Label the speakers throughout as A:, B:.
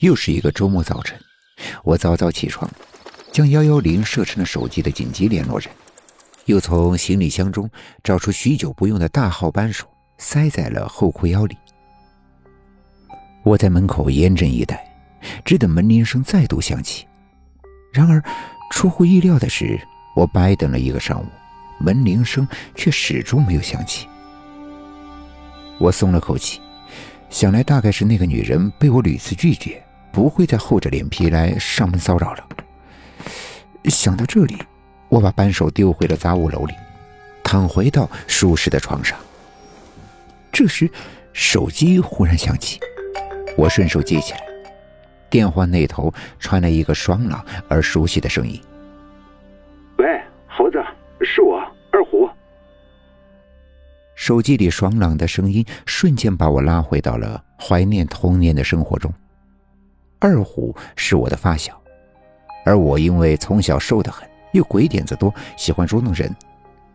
A: 又是一个周末早晨，我早早起床，将幺幺零设成了手机的紧急联络人，又从行李箱中找出许久不用的大号扳手，塞在了后裤腰里。我在门口严阵以待，只等门铃声再度响起。然而，出乎意料的是，我白等了一个上午，门铃声却始终没有响起。我松了口气，想来大概是那个女人被我屡次拒绝。不会再厚着脸皮来上门骚扰了。想到这里，我把扳手丢回了杂物楼里，躺回到舒适的床上。这时，手机忽然响起，我顺手接起来。电话那头传来一个爽朗而熟悉的声音：“
B: 喂，猴子，是我二虎。”
A: 手机里爽朗的声音瞬间把我拉回到了怀念童年的生活中。二虎是我的发小，而我因为从小瘦得很，又鬼点子多，喜欢捉弄人，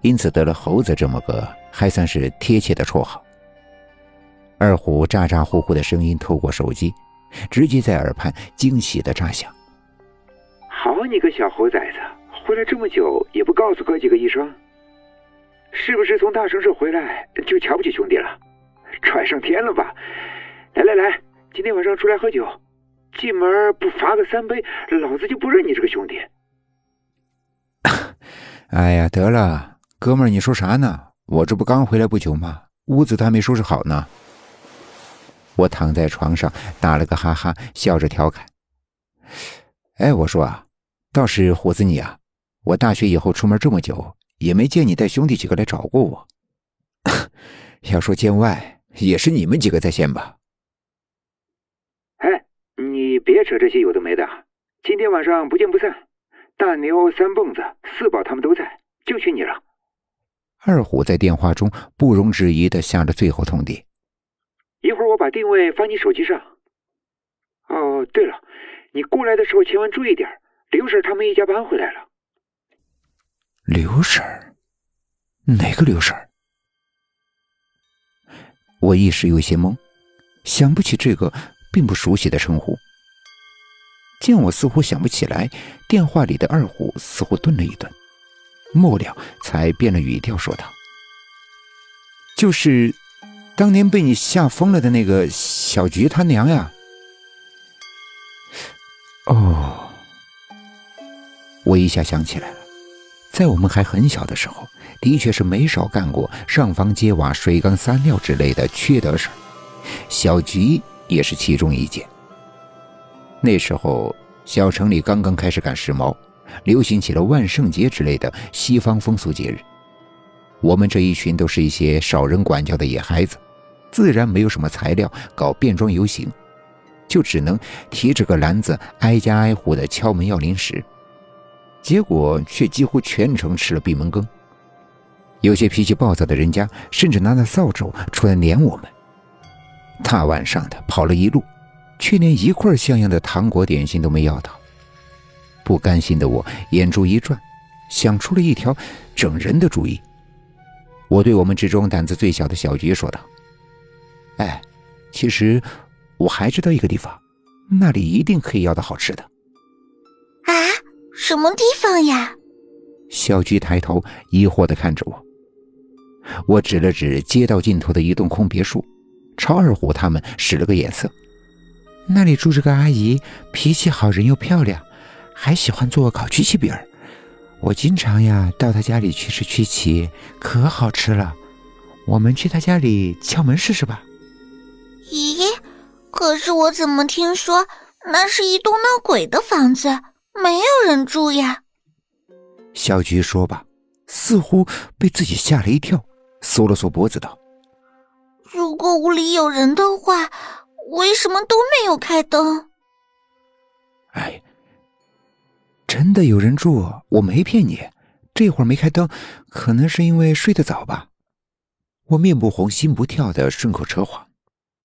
A: 因此得了“猴子”这么个还算是贴切的绰号。二虎咋咋呼呼的声音透过手机，直接在耳畔惊喜的炸响。
B: 好你个小猴崽子，回来这么久也不告诉哥几个一声，是不是从大城市回来就瞧不起兄弟了？拽上天了吧？来来来，今天晚上出来喝酒。进门不罚个三杯，老子就不认你这个兄弟。
A: 哎呀，得了，哥们儿，你说啥呢？我这不刚回来不久吗？屋子都还没收拾好呢。我躺在床上打了个哈哈，笑着调侃：“哎，我说啊，倒是虎子你啊，我大学以后出门这么久，也没见你带兄弟几个来找过我。要说见外，也是你们几个在先吧。”
B: 你别扯这些有的没的，今天晚上不见不散。大牛、三蹦子、四宝他们都在，就缺你了。
A: 二虎在电话中不容置疑的下了最后通牒。
B: 一会儿我把定位发你手机上。哦，对了，你过来的时候千万注意点，刘婶他们一家搬回来了。
A: 刘婶？哪个刘婶？我一时有些懵，想不起这个并不熟悉的称呼。见我似乎想不起来，电话里的二虎似乎顿了一顿，末了才变了语调说道：“就是当年被你吓疯了的那个小菊他娘呀。”哦，我一下想起来了，在我们还很小的时候，的确是没少干过上房揭瓦、水缸撒尿之类的缺德事，小菊也是其中一件。那时候，小城里刚刚开始赶时髦，流行起了万圣节之类的西方风俗节日。我们这一群都是一些少人管教的野孩子，自然没有什么材料搞变装游行，就只能提着个篮子挨家挨户的敲门要零食，结果却几乎全程吃了闭门羹。有些脾气暴躁的人家甚至拿着扫帚出来撵我们，大晚上的跑了一路。却连一块像样的糖果点心都没要到，不甘心的我眼珠一转，想出了一条整人的主意。我对我们之中胆子最小的小菊说道：“哎，其实我还知道一个地方，那里一定可以要到好吃的。”
C: 啊，什么地方呀？
A: 小菊抬头疑惑的看着我。我指了指街道尽头的一栋空别墅，朝二虎他们使了个眼色。那里住着个阿姨，脾气好，人又漂亮，还喜欢做烤曲奇饼儿。我经常呀到她家里去吃曲奇，可好吃了。我们去她家里敲门试试吧。
C: 咦，可是我怎么听说那是一栋闹鬼的房子，没有人住呀？
A: 小菊说吧，似乎被自己吓了一跳，缩了缩脖子道：“
C: 如果屋里有人的话。”为什么都没有开灯？
A: 哎，真的有人住，我没骗你。这会儿没开灯，可能是因为睡得早吧。我面不红心不跳的顺口扯谎。